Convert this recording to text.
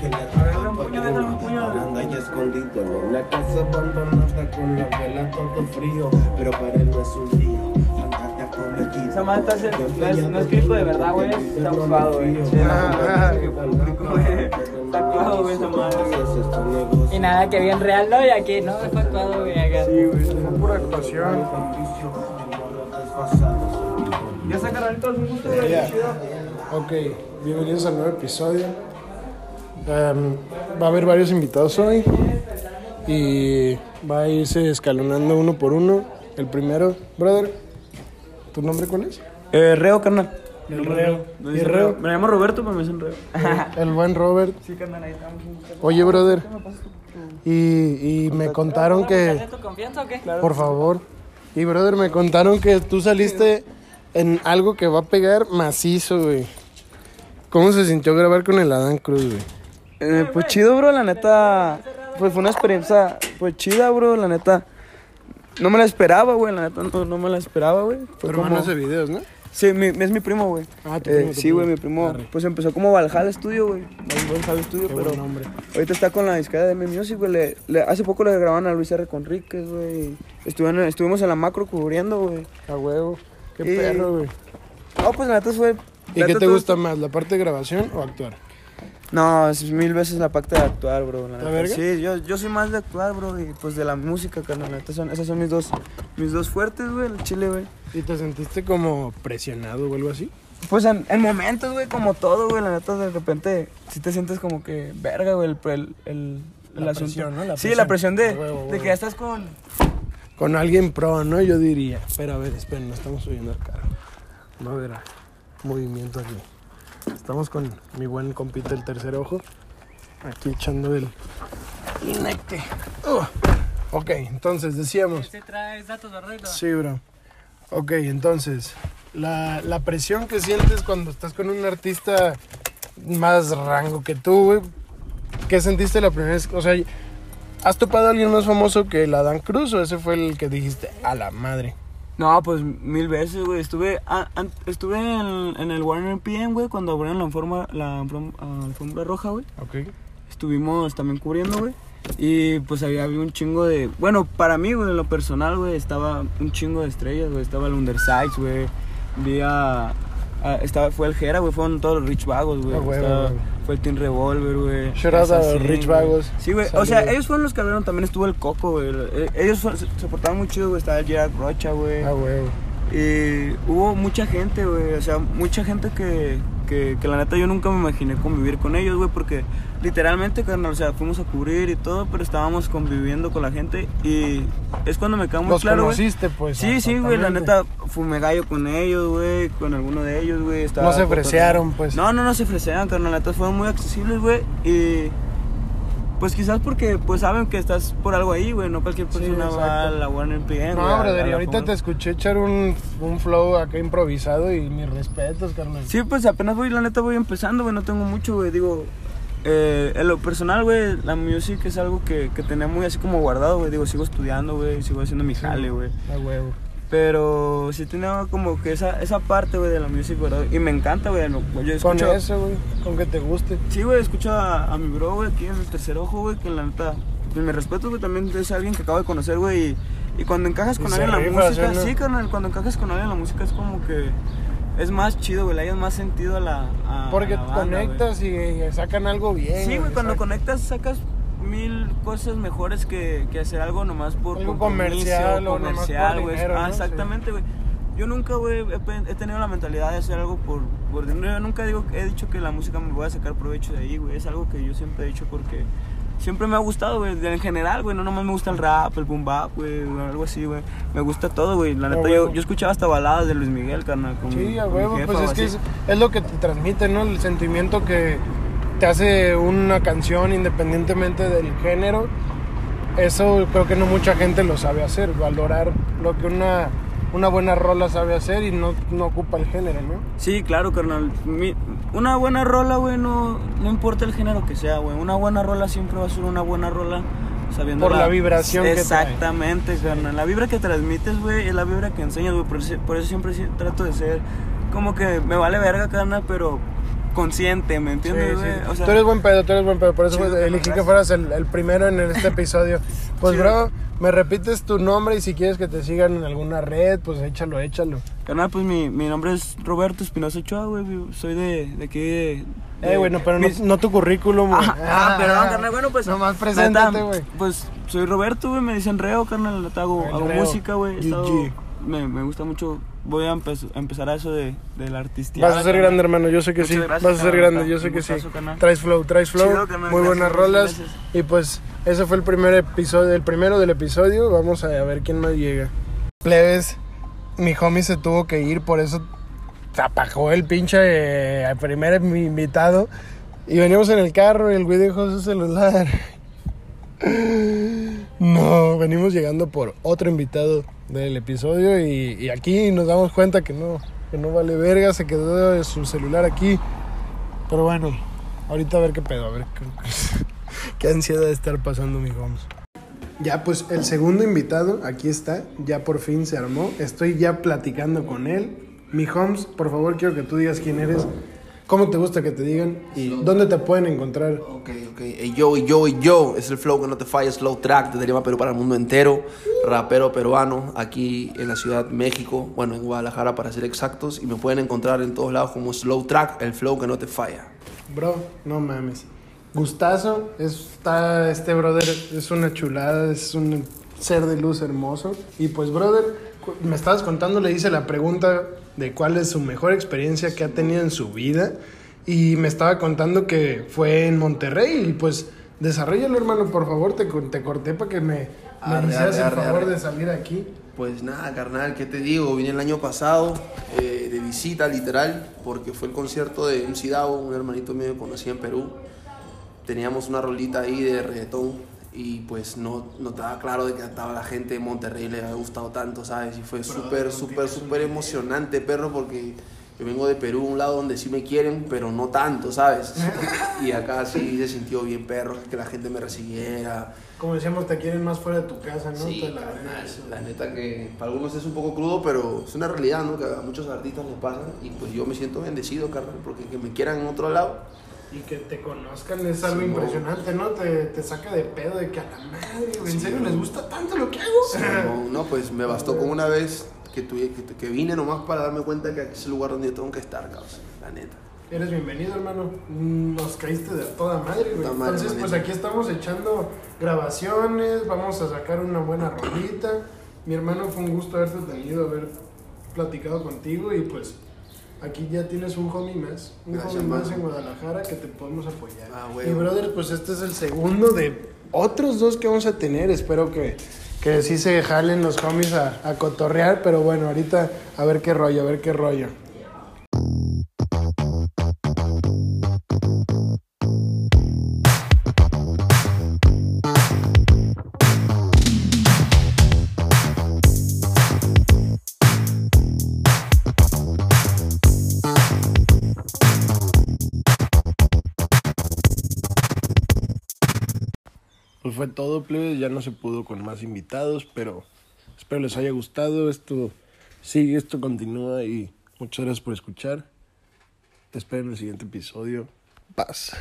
Que le roba por uno Anda y escondido en una casa abandonada Con la vela todo frío Pero para él no es un lío Esa madre está hace- no es- no es grito de verdad, güey, está actuado, güey. Ah. Está actuado, güey, esa madre. Y nada, que bien real, ¿no? Y aquí, no, fue actuado, güey, acá. Sí, güey. Fue pura actuación. Ya sacaron todos un gusto. Ya. chido. Ok, bienvenidos al nuevo episodio. Em, va a haber varios invitados hoy y va a irse escalonando uno por uno. El primero, brother, ¿tu nombre cuál es? Eh, Reo, carnal. El Reo. Me ¿Y dicen Reo? Me llamo Roberto, pero me dicen Reo. El buen Robert. Sí, carnal, ahí estamos. Oye, brother, y, y me contaron que... ¿Es tu confianza o qué? Por favor. Y brother, me contaron que tú saliste en algo que va a pegar macizo, güey. ¿Cómo se sintió grabar con el Adán Cruz, güey? Eh, pues chido, bro, la neta. Pues fue una experiencia, pues chida, bro, la neta. No me la esperaba, güey, la neta, no, no me la esperaba, güey. Tu Fue hermano como... hace videos, ¿no? Sí, mi- es mi primo, güey. Ah, tu Eh, primo, tu sí, güey, mi primo. Arre. Pues empezó como Valhalla Studio, güey. Valhalla Studio, Qué pero buen nombre. ahorita está con la disquera de M Music, güey. Le- le- hace poco le grabaron a Luis R. Conríquez, güey. Estuvieron- estuvimos en la macro cubriendo, güey. A huevo. Qué Y- perro, güey. No, pues la neta fue. ¿Y qué te gusta más, la parte de grabación o actuar? No, es mil veces la parte de actuar, bro. La ¿La verga? Sí, yo, yo soy más de actuar, bro, y pues de la música, carnal. la neta son, esas son mis dos, mis dos fuertes, güey, el chile, güey. ¿Y te sentiste como presionado o algo así? Pues en, en momentos, güey, como todo, güey, la neta, de repente, sí te sientes como que, verga, güey, el, el, el, el La asunto. presión, ¿no? La sí, presión. la presión de, huevo, de que ya estás con... Con alguien pro, ¿no? Yo diría. Pero a ver, esperen, no estamos subiendo al carro. No verá. Movimiento aquí. Estamos con mi buen compita el tercer ojo. Aquí echando el inecte. Uh, ok, entonces decíamos. ¿Sí traes datos, verdad? Sí, bro. Ok, entonces, la, la presión que sientes cuando estás con un artista más rango que tú, güey. ¿Qué sentiste la primera vez? O sea, ¿has topado a alguien más famoso que el Adán Cruz o ese fue el que dijiste a la madre? No, pues mil veces, güey, estuve, ah, estuve en, en el Warner PM, güey, cuando abrieron la alfombra, la alfom- ah, alfombra roja, güey. Ok. Estuvimos también cubriendo, güey. Y pues había, había un chingo de. Bueno, para mí, güey, en lo personal, güey, estaba un chingo de estrellas, güey. Estaba el Undersides, güey. Vi a. a- estaba, fue el Jera, güey. Fueron todos los Rich Vagos, güey. Güey. Fue el Team Revolver, güey. Shout out a Rich güey. Vagos. Sí, güey. O sea, ellos fueron los que abrieron. También estuvo el Coco, güey. Eh, Ellos fueron- se, se portaban muy chido, güey. Estaba el Gerard Rocha, güey. Ah, huevo. Y hubo mucha gente, güey, o sea, mucha gente que, que, que la neta yo nunca me imaginé convivir con ellos, güey, porque literalmente, carnal, o sea, fuimos a cubrir y todo, pero estábamos conviviendo con la gente y es cuando me quedó muy Los claro, conociste, pues. Sí, sí, güey, la neta, fumé gallo con ellos, güey, con alguno de ellos, güey. No se fresearon, pues. No, no, no se fresearon, carnal, la neta, fueron muy accesibles, güey, y... Pues quizás porque pues saben que estás por algo ahí, güey, no cualquier Sí, persona va a la Warner PM, No, güey, brother, y ahorita te escuché echar un, un flow acá improvisado y mis respetos, carnal. Sí, pues apenas voy, la neta voy empezando, güey, no tengo mucho, güey, digo, eh, en lo personal, güey, la music es algo que, que tenía muy así como guardado, güey, digo, sigo estudiando, güey, sigo haciendo mi jale, güey, A huevo. Pero sí tenía como que esa, esa parte, güey, de la music, ¿verdad? Y me encanta, güey, yo Con escucho... eso, güey, con que te guste. Sí, güey, escucho a, a mi bro, güey, aquí en el tercer ojo, güey, que la neta, pues mi respeto, güey, también es alguien que acabo de conocer, güey, y, y cuando encajas con alguien en la música, ¿sí carnal, cuando encajas con alguien en la música es como que es más chido, güey, le hayas más sentido a la. a- Porque a la banda, conectas y, y sacan algo bien. Sí, güey, cuando conectas sacas mil cosas mejores que, que hacer algo nomás por Algo comercial o comercial, güey. Ah, ¿no? exactamente, güey. Yo nunca, güey, he, he tenido la mentalidad de hacer algo por, por dinero. Yo nunca digo, he dicho que la música me voy a sacar provecho de ahí, güey. Es algo que yo siempre he dicho porque siempre me ha gustado, güey. En general, güey. No nomás me gusta el rap, el boom bap, güey. Algo así, güey. Me gusta todo, güey. La neta, yo, yo escuchaba hasta baladas de Luis Miguel, carnal. Con, Sí, a huevo, pues es que así. es, es lo que te transmite, ¿no? El sentimiento que te hace una canción independientemente del género. Eso creo que no mucha gente lo sabe hacer, valorar lo que una, una buena rola sabe hacer y no, no ocupa el género, ¿no? Sí, claro, carnal. Mi- una buena rola, güey, no, no importa el género que sea, güey. Una buena rola siempre va a ser una buena rola sabiendo Por la vibración que trae. Exactamente, carnal. La vibra que transmites, güey, es la vibra que enseñas, güey. Por eso, por eso siempre trato de ser como que me vale verga, carnal, pero consciente, ¿me Sí, entiendes, sí. güey? O sea, tú eres buen pedo, tú eres buen pedo. Por eso Chido, elegí que fueras el, el primero en este episodio. Pues, bro, me repites tu nombre y si quieres que te sigan en alguna red, pues échalo, échalo. carnal, pues mi, mi nombre es Roberto Espinosa Ochoa, güey. Soy de, de aquí de. de- Eh, bueno, pero no, mis- no tu currículum, güey. Ah, ah, perdón, carnal. Bueno, pues. Nomás preséntate, güey. Pues soy Roberto, güey. Me dicen Reo, carnal. Hago, hago música, güey. Me, me gusta mucho. Voy a empe- a empezar a eso de, del artista. Vas a ser grande, hermano, yo sé que Muchas sí. gracias, Vas a ser grande, yo sé que sí. Traes flow, traes flow. Chido, Muy buenas rolas. gracias. Y pues ese fue el primer episodio, el primero del episodio. Vamos a ver quién más llega. Plebes, mi homie se tuvo que ir, por eso se apagó el pinche eh, primer invitado. Y veníamos en el carro y el güey dejó su celular. No, venimos llegando por otro invitado del episodio y, y aquí nos damos cuenta que no, que no vale verga, se quedó su celular aquí. Pero bueno, ahorita a ver qué pedo, a ver qué, qué ansiedad de estar pasando mi Holmes. Ya pues el segundo invitado, aquí está, ya por fin se armó, estoy ya platicando con él. Mi Holmes, por favor quiero que tú digas quién eres, cómo te gusta que te digan y dónde te pueden encontrar. Yo, ey, yo, ey, yo. Es el flow que no te falla, Slow Track de Derima Perú para el mundo entero. Rapero peruano aquí en la ciudad de México, bueno, en Guadalajara para ser exactos. Y me pueden encontrar en todos lados como Slow Track, el flow que no te falla. Bro, no mames. Gustazo, está este brother, es una chulada, es un ser de luz hermoso. Y pues, brother, me estabas contando, le hice la pregunta de cuál es su mejor experiencia que ha tenido en su vida. Y me estaba contando que fue en Monterrey. Y pues, desarrollalo, hermano, por favor, te, te corté para que me, me Arre, hicieras arre, el favor arre. de salir aquí. Pues nada, carnal, ¿qué te digo? Vine el año pasado eh, de visita, literal, porque fue el concierto de MC Davo, un hermanito mío que conocí en Perú. Teníamos una rolita ahí de reggaetón y pues no, no estaba claro de que a toda la gente de Monterrey le había gustado tanto, ¿sabes? Y fue súper, súper, súper emocionante, perro, porque yo vengo de Perú, un lado donde sí me quieren, pero no tanto, ¿sabes? Y acá sí se sintió bien, perro, que la gente me recibiera. Como decíamos, te quieren más fuera de tu casa, ¿no? Sí, la- la neta que para algunos es un poco crudo, pero es una realidad, ¿no? Que a muchos artistas les pasa y pues yo me siento bendecido, carnal, porque que me quieran en otro lado. Y que te conozcan es algo Sí, impresionante, ¿no? Te, te saca de pedo de que a la madre, ¿en serio les gusta tanto lo que hago? No, no, pues me bastó con una vez que, tuve, que, que vine nomás para darme cuenta que aquí es el lugar donde yo tengo que estar, cabrón, la neta. Eres bienvenido, hermano. Nos caíste de toda madre, güey. Toda madre, Entonces, pues aquí estamos echando grabaciones, vamos a sacar una buena rolita. Mi hermano, fue un gusto haberte tenido, haber platicado contigo y pues aquí ya tienes un homie más, un Gracias, homie más en Guadalajara que te podemos apoyar. Ah, y brother, pues este es el segundo de otros dos que vamos a tener. Espero que, que sí se jalen los homies a, a cotorrear, pero bueno, ahorita a ver qué rollo, a ver qué rollo. Pues fue todo, plebes. Ya no se pudo con más invitados, pero espero les haya gustado. Esto sigue, esto continúa y muchas gracias por escuchar. Te espero en el siguiente episodio. Paz.